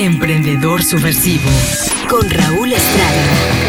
Emprendedor Subversivo con Raúl Estrada.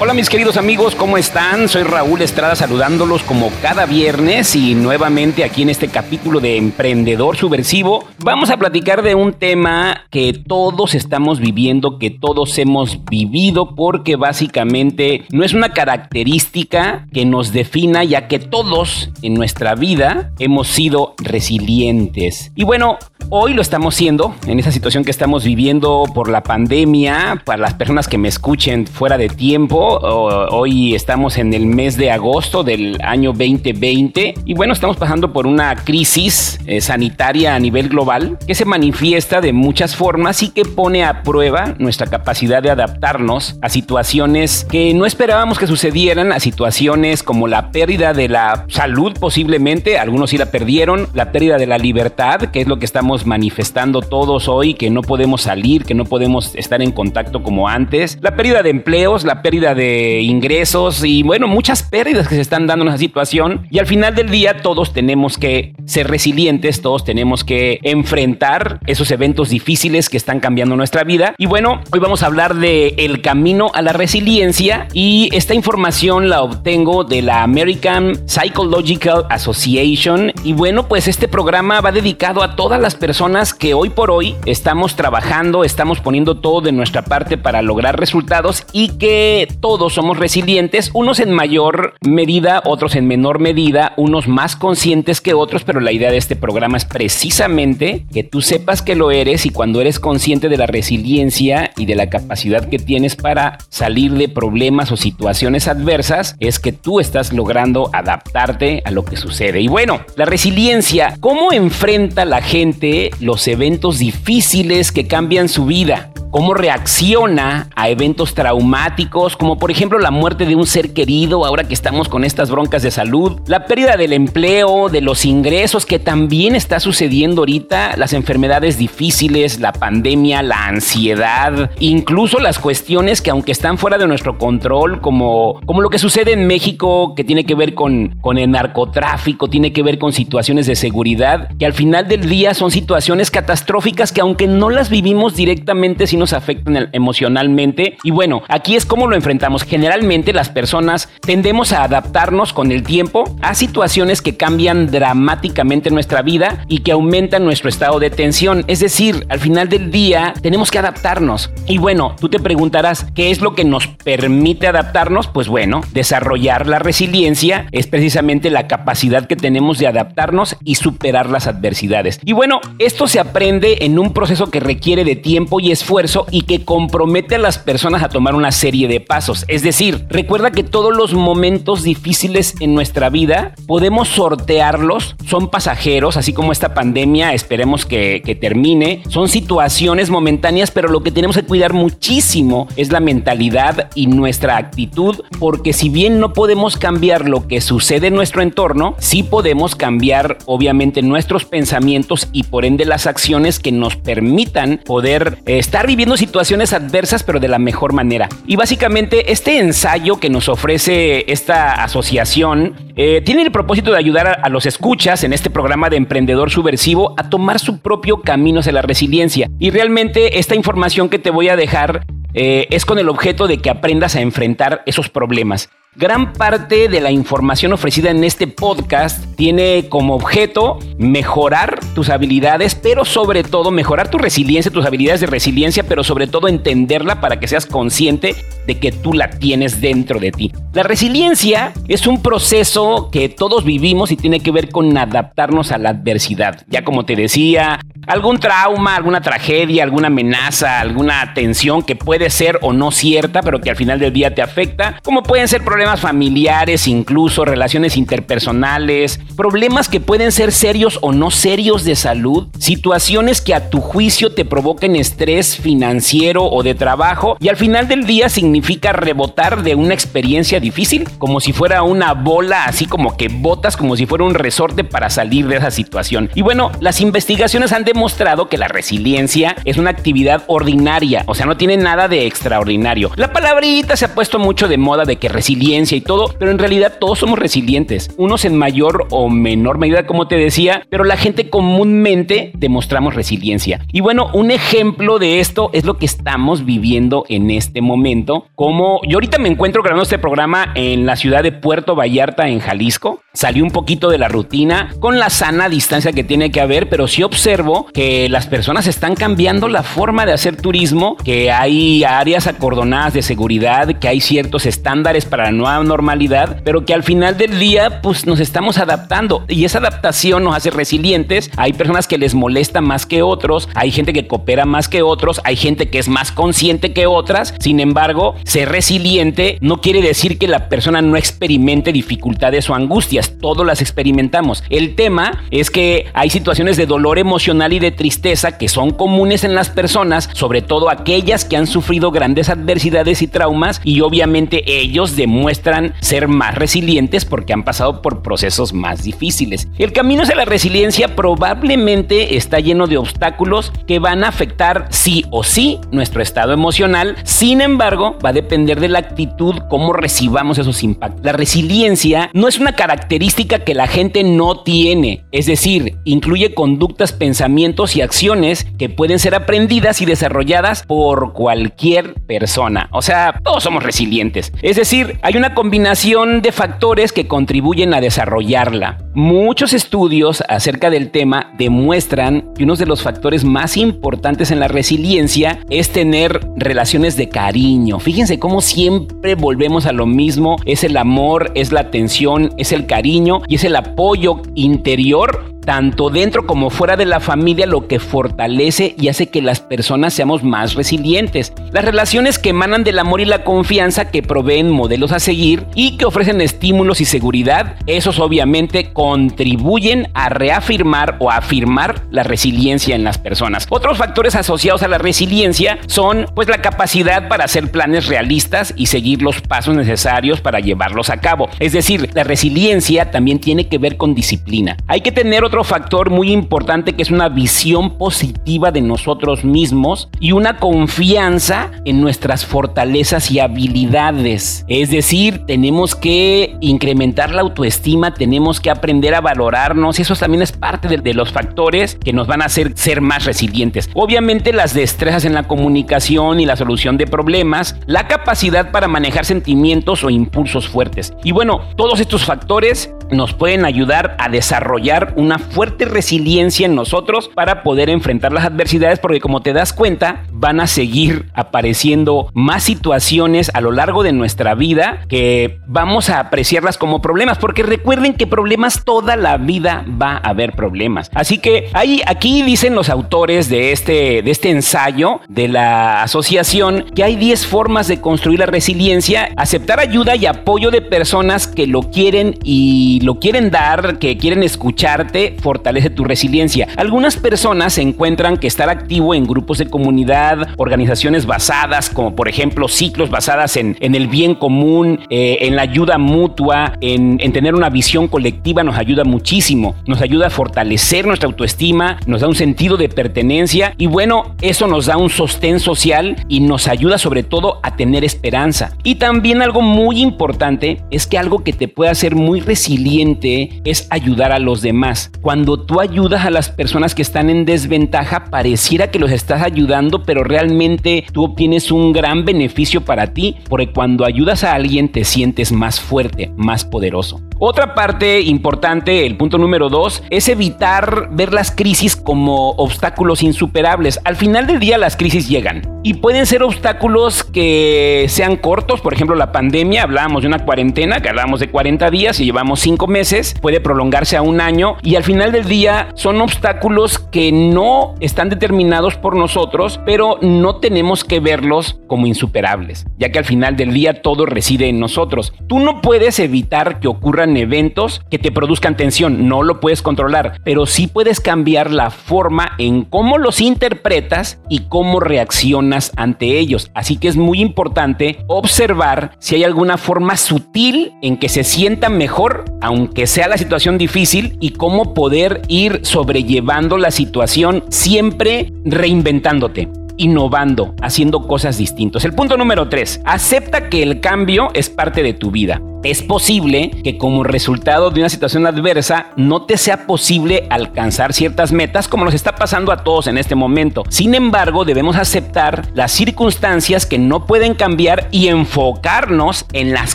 Hola mis queridos amigos, ¿cómo están? Soy Raúl Estrada saludándolos como cada viernes y nuevamente aquí en este capítulo de Emprendedor Subversivo vamos a platicar de un tema que todos estamos viviendo, que todos hemos vivido porque básicamente no es una característica que nos defina ya que todos en nuestra vida hemos sido resilientes. Y bueno, hoy lo estamos siendo en esa situación que estamos viviendo por la pandemia, para las personas que me escuchen fuera de tiempo Hoy estamos en el mes de agosto del año 2020 y bueno, estamos pasando por una crisis eh, sanitaria a nivel global que se manifiesta de muchas formas y que pone a prueba nuestra capacidad de adaptarnos a situaciones que no esperábamos que sucedieran, a situaciones como la pérdida de la salud posiblemente, algunos sí la perdieron, la pérdida de la libertad, que es lo que estamos manifestando todos hoy, que no podemos salir, que no podemos estar en contacto como antes, la pérdida de empleos, la pérdida de ingresos y bueno, muchas pérdidas que se están dando en esa situación. Y al final del día todos tenemos que ser resilientes, todos tenemos que enfrentar esos eventos difíciles que están cambiando nuestra vida. Y bueno, hoy vamos a hablar de el camino a la resiliencia y esta información la obtengo de la American Psychological Association. Y bueno, pues este programa va dedicado a todas las personas que hoy por hoy estamos trabajando, estamos poniendo todo de nuestra parte para lograr resultados y que todos somos resilientes, unos en mayor medida, otros en menor medida, unos más conscientes que otros, pero la idea de este programa es precisamente que tú sepas que lo eres y cuando eres consciente de la resiliencia y de la capacidad que tienes para salir de problemas o situaciones adversas, es que tú estás logrando adaptarte a lo que sucede. Y bueno, la resiliencia, ¿cómo enfrenta la gente los eventos difíciles que cambian su vida? Cómo reacciona a eventos traumáticos, como por ejemplo la muerte de un ser querido, ahora que estamos con estas broncas de salud, la pérdida del empleo, de los ingresos, que también está sucediendo ahorita, las enfermedades difíciles, la pandemia, la ansiedad, incluso las cuestiones que aunque están fuera de nuestro control, como, como lo que sucede en México, que tiene que ver con, con el narcotráfico, tiene que ver con situaciones de seguridad, que al final del día son situaciones catastróficas que aunque no las vivimos directamente, sino nos afectan emocionalmente. Y bueno, aquí es como lo enfrentamos. Generalmente las personas tendemos a adaptarnos con el tiempo a situaciones que cambian dramáticamente nuestra vida y que aumentan nuestro estado de tensión. Es decir, al final del día tenemos que adaptarnos. Y bueno, tú te preguntarás, ¿qué es lo que nos permite adaptarnos? Pues bueno, desarrollar la resiliencia es precisamente la capacidad que tenemos de adaptarnos y superar las adversidades. Y bueno, esto se aprende en un proceso que requiere de tiempo y esfuerzo y que compromete a las personas a tomar una serie de pasos. Es decir, recuerda que todos los momentos difíciles en nuestra vida podemos sortearlos, son pasajeros, así como esta pandemia, esperemos que, termine, son situaciones momentáneas, pero lo que tenemos que cuidar muchísimo es la mentalidad y nuestra actitud, porque si bien no podemos cambiar lo que sucede en nuestro entorno, sí podemos cambiar obviamente nuestros pensamientos y por ende las acciones que nos permitan poder estar viviendo viendo situaciones adversas, pero de la mejor manera. Y básicamente este ensayo que nos ofrece esta asociación eh, tiene el propósito de ayudar a, los escuchas en este programa de emprendedor subversivo a tomar su propio camino hacia la resiliencia. Y realmente esta información que te voy a dejar eh, es con el objeto de que aprendas a enfrentar esos problemas. Gran parte de la información ofrecida en este podcast tiene como objeto mejorar tus habilidades, pero sobre todo mejorar tu resiliencia, tus habilidades de resiliencia, pero sobre todo entenderla para que seas consciente de que tú la tienes dentro de ti. La resiliencia es un proceso que todos vivimos y tiene que ver con adaptarnos a la adversidad. Ya como te decía, algún trauma, alguna tragedia, alguna amenaza, alguna tensión que puede ser o no cierta, pero que al final del día te afecta, como pueden ser problemas familiares, incluso relaciones interpersonales, problemas que pueden ser serios o no serios de salud, situaciones que a tu juicio te provoquen estrés financiero o de trabajo y al final del día significa rebotar de una experiencia difícil, como si fuera una bola, así como que botas como si fuera un resorte para salir de esa situación. Y bueno, las investigaciones han demostrado que la resiliencia es una actividad ordinaria, o sea, no tiene nada de extraordinario. La palabrita se ha puesto mucho de moda de que resiliencia y todo, pero en realidad todos somos resilientes, unos en mayor o menor medida, como te decía, pero la gente comúnmente demostramos resiliencia. Y bueno, un ejemplo de esto es lo que estamos viviendo en este momento, como yo ahorita me encuentro grabando este programa en la ciudad de Puerto Vallarta, en Jalisco, salí un poquito de la rutina con la sana distancia que tiene que haber, pero sí observo que las personas están cambiando la forma de hacer turismo, que hay áreas acordonadas de seguridad, que hay ciertos estándares para la nueva normalidad, pero que al final del día pues nos estamos adaptando y esa adaptación nos hace resilientes. Hay personas que les molesta más que otros, hay gente que coopera más que otros, hay gente que es más consciente que otras. Sin embargo, ser resiliente no quiere decir que la persona no experimente dificultades o angustias, todos las experimentamos. El tema es que hay situaciones de dolor emocional y de tristeza que son comunes en las personas, sobre todo aquellas que han sufrido grandes adversidades y traumas y obviamente ellos demuestran ser más resilientes porque han pasado por procesos más difíciles. El camino hacia la resiliencia probablemente está lleno de obstáculos que van a afectar sí o sí nuestro estado emocional, sin embargo va a depender de la actitud, cómo recibamos esos impactos. La resiliencia no es una característica que la gente no tiene, es decir, incluye conductas, pensamientos y acciones que pueden ser aprendidas y desarrolladas por cualquier persona. O sea, todos somos resilientes. Es decir, hay una combinación de factores que contribuyen a desarrollarla. Muchos estudios acerca del tema demuestran que uno de los factores más importantes en la resiliencia es tener relaciones de cariño. Fíjense cómo siempre volvemos a lo mismo. Es el amor, es la atención, es el cariño y es el apoyo interior tanto dentro como fuera de la familia, lo que fortalece y hace que las personas seamos más resilientes. Las relaciones que emanan del amor y la confianza que proveen modelos a seguir y que ofrecen estímulos y seguridad, esos obviamente contribuyen a reafirmar o afirmar la resiliencia en las personas. Otros factores asociados a la resiliencia son pues la capacidad para hacer planes realistas y seguir los pasos necesarios para llevarlos a cabo. Es decir, la resiliencia también tiene que ver con disciplina. Hay que tener otro factor muy importante que es una visión positiva de nosotros mismos y una confianza en nuestras fortalezas y habilidades. Es decir, tenemos que incrementar la autoestima, tenemos que aprender a valorarnos y eso también es parte de, de los factores que nos van a hacer ser más resilientes. Obviamente las destrezas en la comunicación y la solución de problemas, la capacidad para manejar sentimientos o impulsos fuertes. Y bueno, todos estos factores nos pueden ayudar a desarrollar una fuerte resiliencia en nosotros para poder enfrentar las adversidades porque como te das cuenta van a seguir apareciendo más situaciones a lo largo de nuestra vida que vamos a apreciarlas como problemas porque recuerden que problemas toda la vida va a haber problemas así que ahí aquí dicen los autores de este de este ensayo de la asociación que hay 10 formas de construir la resiliencia aceptar ayuda y apoyo de personas que lo quieren y lo quieren dar que quieren escucharte fortalece tu resiliencia. Algunas personas encuentran que estar activo en grupos de comunidad, organizaciones basadas, como por ejemplo ciclos basadas en, en el bien común, eh, en la ayuda mutua, en, en tener una visión colectiva, nos ayuda muchísimo. Nos ayuda a fortalecer nuestra autoestima, nos da un sentido de pertenencia y bueno, eso nos da un sostén social y nos ayuda sobre todo a tener esperanza. Y también algo muy importante es que algo que te puede hacer muy resiliente es ayudar a los demás. Cuando tú ayudas a las personas que están en desventaja, pareciera que los estás ayudando, pero realmente tú obtienes un gran beneficio para ti, porque cuando ayudas a alguien te sientes más fuerte, más poderoso. Otra parte importante, el punto número dos, es evitar ver las crisis como obstáculos insuperables. Al final del día las crisis llegan y pueden ser obstáculos que sean cortos, por ejemplo la pandemia, hablábamos de una cuarentena, que hablábamos de 40 días y llevamos 5 meses, puede prolongarse a un año y al final del día son obstáculos que no están determinados por nosotros, pero no tenemos que verlos como insuperables, ya que al final del día todo reside en nosotros. Tú no puedes evitar que ocurran eventos que te produzcan tensión, no lo puedes controlar, pero sí puedes cambiar la forma en cómo los interpretas y cómo reaccionas ante ellos. Así que es muy importante observar si hay alguna forma sutil en que se sienta mejor aunque sea la situación difícil, y cómo poder ir sobrellevando la situación siempre reinventándote innovando, haciendo cosas distintas. El punto número tres, acepta que el cambio es parte de tu vida. Es posible que como resultado de una situación adversa no te sea posible alcanzar ciertas metas como nos está pasando a todos en este momento. Sin embargo, debemos aceptar las circunstancias que no pueden cambiar y enfocarnos en las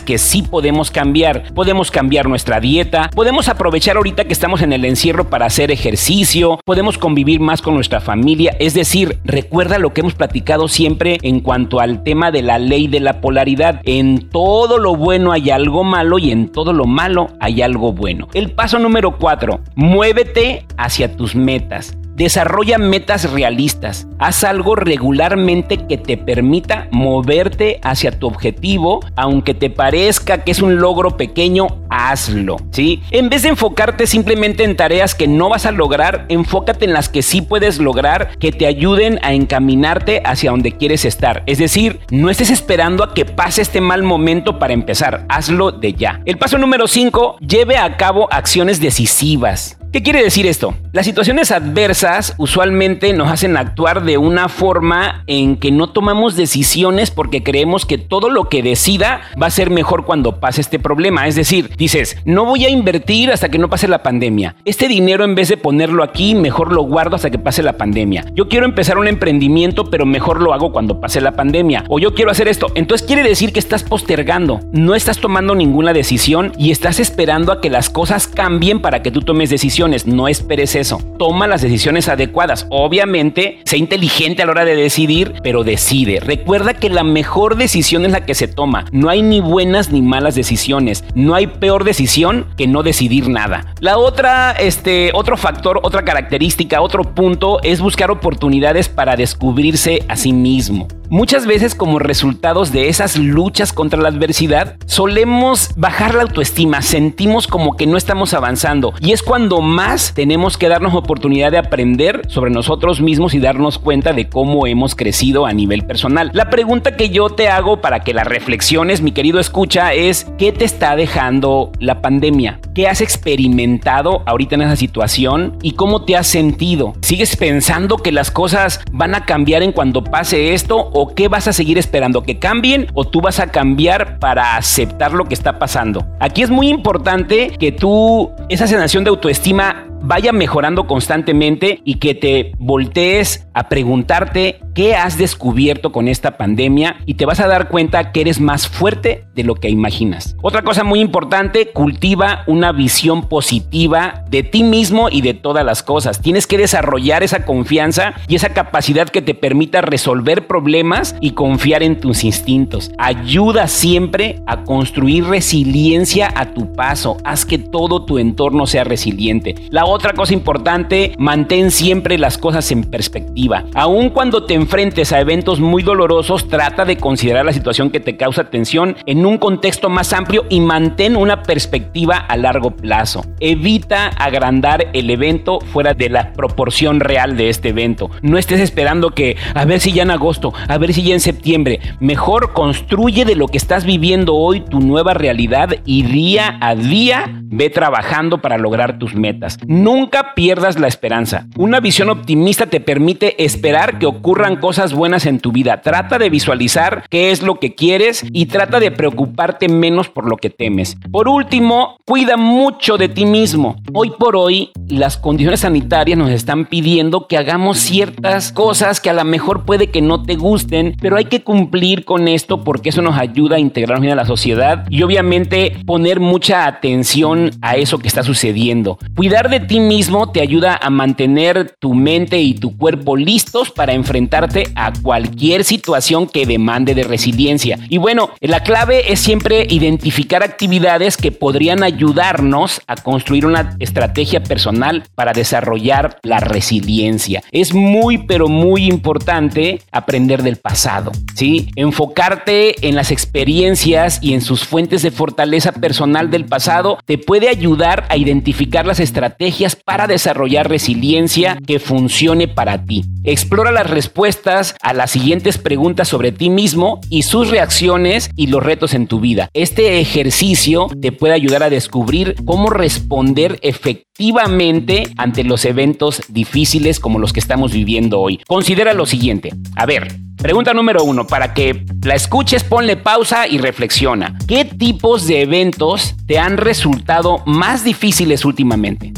que sí podemos cambiar. Podemos cambiar nuestra dieta, podemos aprovechar ahorita que estamos en el encierro para hacer ejercicio, podemos convivir más con nuestra familia. Es decir, recuerda que hemos platicado siempre en cuanto al tema de la ley de la polaridad. En todo lo bueno hay algo malo y en todo lo malo hay algo bueno. El paso número 4, muévete hacia tus metas. Desarrolla metas realistas. Haz algo regularmente que te permita moverte hacia tu objetivo, aunque te parezca que es un logro pequeño, hazlo, ¿sí? En vez de enfocarte simplemente en tareas que no vas a lograr, enfócate en las que sí puedes lograr que te ayuden a encaminarte hacia donde quieres estar. Es decir, no estés esperando a que pase este mal momento para empezar, hazlo de ya. El paso número 5, lleve a cabo acciones decisivas. ¿Qué quiere decir esto? Las situaciones adversas usualmente nos hacen actuar de una forma en que no tomamos decisiones porque creemos que todo lo que decida va a ser mejor cuando pase este problema. Es decir, dices, no voy a invertir hasta que no pase la pandemia. Este dinero en vez de ponerlo aquí, mejor lo guardo hasta que pase la pandemia. Yo quiero empezar un emprendimiento, pero mejor lo hago cuando pase la pandemia. O yo quiero hacer esto. Entonces quiere decir que estás postergando. No estás tomando ninguna decisión y estás esperando a que las cosas cambien para que tú tomes decisiones no esperes eso. Toma las decisiones adecuadas. Obviamente, sé inteligente a la hora de decidir, pero decide. Recuerda que la mejor decisión es la que se toma. No hay ni buenas ni malas decisiones. No hay peor decisión que no decidir nada. La otra, este, otro factor, otra característica, otro punto es buscar oportunidades para descubrirse a sí mismo. Muchas veces como resultados de esas luchas contra la adversidad, solemos bajar la autoestima, sentimos como que no estamos avanzando y es cuando más tenemos que darnos oportunidad de aprender sobre nosotros mismos y darnos cuenta de cómo hemos crecido a nivel personal. La pregunta que yo te hago para que la reflexiones, mi querido escucha, es ¿qué te está dejando la pandemia? ¿Qué has experimentado ahorita en esa situación y cómo te has sentido? ¿Sigues pensando que las cosas van a cambiar en cuando pase esto o qué vas a seguir esperando? ¿Que cambien o tú vas a cambiar para aceptar lo que está pasando? Aquí es muy importante que tú, esa sensación de autoestima vaya mejorando constantemente y que te voltees a preguntarte qué has descubierto con esta pandemia y te vas a dar cuenta que eres más fuerte de lo que imaginas. Otra cosa muy importante, cultiva una visión positiva de ti mismo y de todas las cosas. Tienes que desarrollar esa confianza y esa capacidad que te permita resolver problemas y confiar en tus instintos. Ayuda siempre a construir resiliencia a tu paso. Haz que todo tu entorno sea resiliente. La otra cosa importante, mantén siempre las cosas en perspectiva. Aun cuando te enfrentes a eventos muy dolorosos, trata de considerar la situación que te causa tensión en un contexto más amplio y mantén una perspectiva a largo plazo. Evita agrandar el evento fuera de la proporción real de este evento. No estés esperando que a ver si ya en agosto, a ver si ya en septiembre. Mejor construye de lo que estás viviendo hoy tu nueva realidad y día a día ve trabajando para lograr tus metas. Nunca pierdas la esperanza. Una visión optimista te permite esperar que ocurran cosas buenas en tu vida. Trata de visualizar qué es lo que quieres y trata de preocuparte menos por lo que temes. Por último, cuida mucho de ti mismo. Hoy por hoy, las condiciones sanitarias nos están pidiendo que hagamos ciertas cosas que a lo mejor puede que no te gusten, pero hay que cumplir con esto porque eso nos ayuda a integrarnos bien a la sociedad y obviamente poner mucha atención a eso que está sucediendo. Cuidar de ti mismo te ayuda a mantener tu mente y tu cuerpo listos para enfrentarte a cualquier situación que demande de resiliencia. Y bueno, la clave es siempre identificar actividades que podrían ayudarnos a construir una estrategia personal para desarrollar la resiliencia. Es muy pero muy importante aprender del pasado, ¿sí? Enfocarte en las experiencias y en sus fuentes de fortaleza personal del pasado te puede ayudar a identificar las estrategias para desarrollar resiliencia que funcione para ti. Explora las respuestas a las siguientes preguntas sobre ti mismo y sus reacciones y los retos en tu vida. Este ejercicio te puede ayudar a descubrir cómo responder efectivamente ante los eventos difíciles como los que estamos viviendo hoy. Considera lo siguiente. A ver, Pregunta número uno, para que la escuches, ponle pausa y reflexiona. ¿Qué tipos de eventos te han resultado más difíciles últimamente?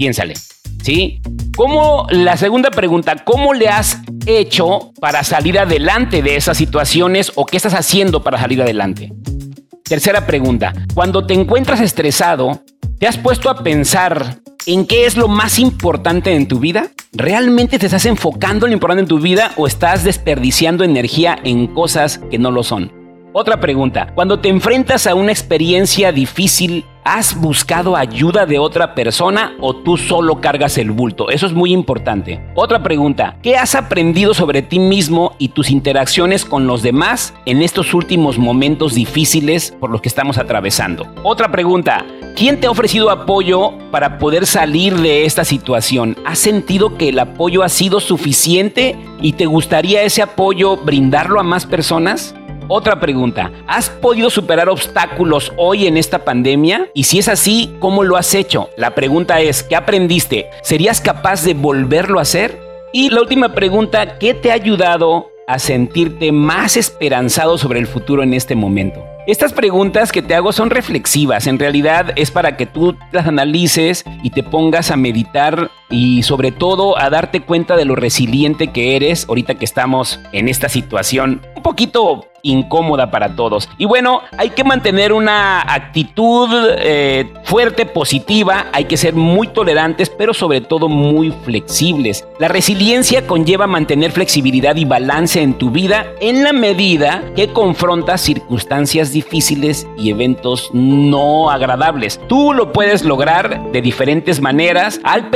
Piénsale. ¿Sí? ¿Cómo, la segunda pregunta, ¿cómo le has hecho para salir adelante de esas situaciones o qué estás haciendo para salir adelante? Tercera pregunta, cuando te encuentras estresado, ¿te has puesto a pensar en qué es lo más importante en tu vida? ¿Realmente te estás enfocando en lo importante en tu vida o estás desperdiciando energía en cosas que no lo son? Otra pregunta, cuando te enfrentas a una experiencia difícil, ¿has buscado ayuda de otra persona o tú solo cargas el bulto? Eso es muy importante. Otra pregunta, ¿qué has aprendido sobre ti mismo y tus interacciones con los demás en estos últimos momentos difíciles por los que estamos atravesando? Otra pregunta, ¿quién te ha ofrecido apoyo para poder salir de esta situación? ¿Has sentido que el apoyo ha sido suficiente y te gustaría ese apoyo brindarlo a más personas? Otra pregunta, ¿has podido superar obstáculos hoy en esta pandemia? Y si es así, ¿cómo lo has hecho? La pregunta es, ¿qué aprendiste? ¿Serías capaz de volverlo a hacer? Y la última pregunta, ¿qué te ha ayudado a sentirte más esperanzado sobre el futuro en este momento? Estas preguntas que te hago son reflexivas, en realidad es para que tú las analices y te pongas a meditar y sobre todo a darte cuenta de lo resiliente que eres ahorita que estamos en esta situación un poquito incómoda para todos. Y bueno, hay que mantener una actitud eh, fuerte, positiva, hay que ser muy tolerantes, pero sobre todo muy flexibles. La resiliencia conlleva mantener flexibilidad y balance en tu vida en la medida que confrontas circunstancias difíciles y eventos no agradables. Tú lo puedes lograr de diferentes maneras al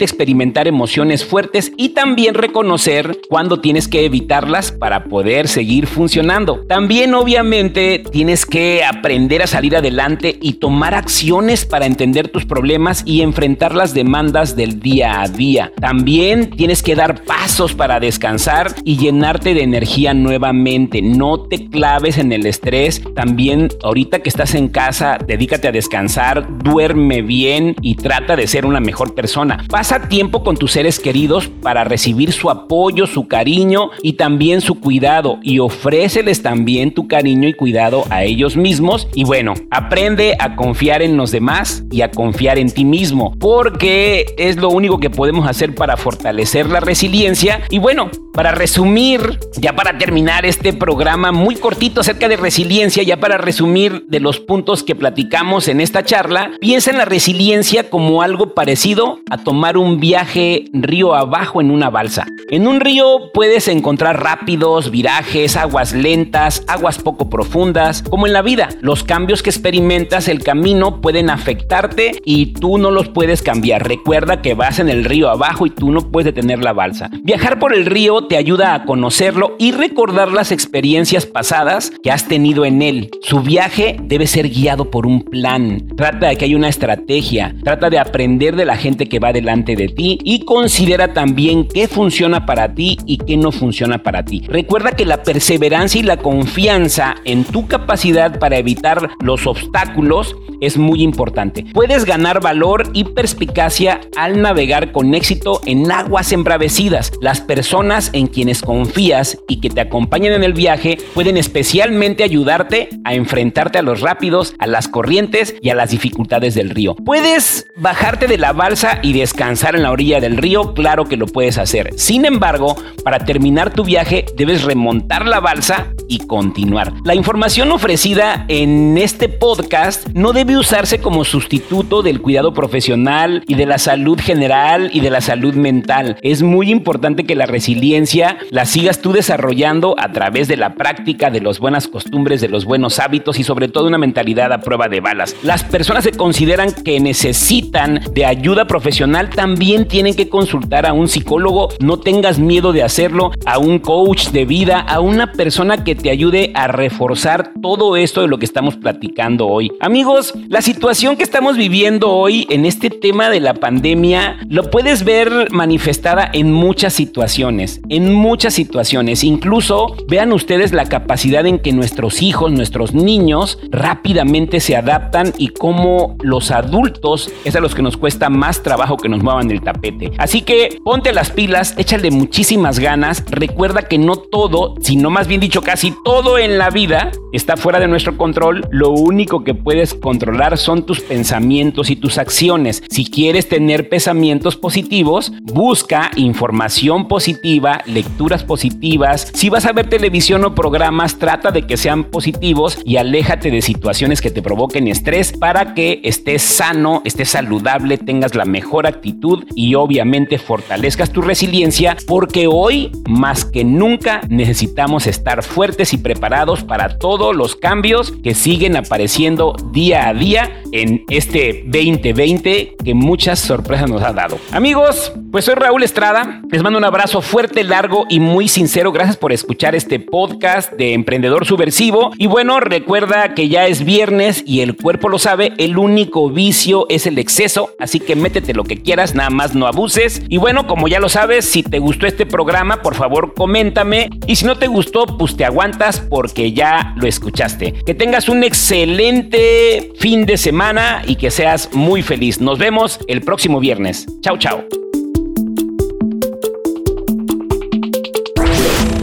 experimentar emociones fuertes y también reconocer cuando tienes que evitarlas para poder seguir funcionando. También obviamente tienes que aprender a salir adelante y tomar acciones para entender tus problemas y enfrentar las demandas del día a día. También tienes que dar pasos para descansar y llenarte de energía nuevamente. No te claves en el estrés. También ahorita que estás en casa, dedícate a descansar, duerme bien y trata de ser una mejor persona. Tiempo con tus seres queridos para recibir su apoyo, su cariño y también su cuidado y ofréceles también tu cariño y cuidado a ellos mismos. Y bueno, aprende a confiar en los demás y a confiar en ti mismo, porque es lo único que podemos hacer para fortalecer la resiliencia. Y bueno, para resumir, ya para terminar este programa muy cortito acerca de resiliencia, ya para resumir de los puntos que platicamos en esta charla, piensa en la resiliencia como algo parecido a tomar un viaje río abajo en una balsa. En un río puedes encontrar rápidos, virajes, aguas lentas, aguas poco profundas, como en la vida. Los cambios que experimentas el camino pueden afectarte y tú no los puedes cambiar. Recuerda que vas en el río abajo y tú no puedes detener la balsa. Viajar por el río te ayuda a conocerlo y recordar las experiencias pasadas que has tenido en él. Su viaje debe ser guiado por un plan. Trata de que haya una estrategia. Trata de aprender de la gente que va delante de ti y considera también qué funciona para ti y qué no funciona para ti. Recuerda que la perseverancia y la confianza en tu capacidad para evitar los obstáculos es muy importante. Puedes ganar valor y perspicacia al navegar con éxito en aguas embravecidas. Las personas en quienes confías y que te acompañan en el viaje pueden especialmente ayudarte a enfrentarte a los rápidos, a las corrientes y a las dificultades del río. Puedes bajarte de la balsa y descansar en la orilla del río, claro que lo puedes hacer. Sin embargo, para terminar tu viaje debes remontar la balsa y continuar. La información ofrecida en este podcast no debe usarse como sustituto del cuidado profesional y de la salud general y de la salud mental. Es muy importante que la resiliencia la sigas tú desarrollando a través de la práctica de las buenas costumbres, de los buenos hábitos y sobre todo una mentalidad a prueba de balas. Las personas que consideran que necesitan de ayuda profesional también tienen que consultar a un psicólogo. No tengas miedo de hacerlo, a un coach de vida, a una persona que te ayude a reforzar todo esto de lo que estamos platicando hoy. Amigos, la situación que estamos viviendo hoy en este tema de la pandemia lo puedes ver manifestada en muchas situaciones, en muchas situaciones. Incluso vean ustedes la capacidad en que nuestros hijos, nuestros niños rápidamente se adaptan y cómo los adultos es a los que nos cuesta más trabajo que nos muevan el tapete. Así que ponte las pilas, échale muchísimas ganas, recuerda que no todo, sino más bien dicho casi todo en la vida está fuera de nuestro control, lo único que puedes controlar son tus pensamientos y tus acciones. Si quieres tener pensamientos positivos, busca información positiva, lecturas positivas. Si vas a ver televisión o programas, trata de que sean positivos y aléjate de situaciones que te provoquen estrés para que estés sano, estés saludable, tengas la mejor actitud y obviamente fortalezcas tu resiliencia porque hoy más que nunca necesitamos estar fuertes y preparados para todos los cambios que siguen apareciendo día a día en este 2020 que muchas sorpresas nos ha dado. Amigos, pues soy Raúl Estrada, les mando un abrazo fuerte, largo y muy sincero. Gracias por escuchar este podcast de Emprendedor Subversivo. Y bueno, recuerda que ya es viernes y el cuerpo lo sabe, el único vicio es el exceso, así que métete lo que nada más no abuses. Y bueno, como ya lo sabes, si te gustó este programa, por favor coméntame. Y si no te gustó, pues te aguantas porque ya lo escuchaste. Que tengas un excelente fin de semana y que seas muy feliz. Nos vemos el próximo viernes. Chao, chao.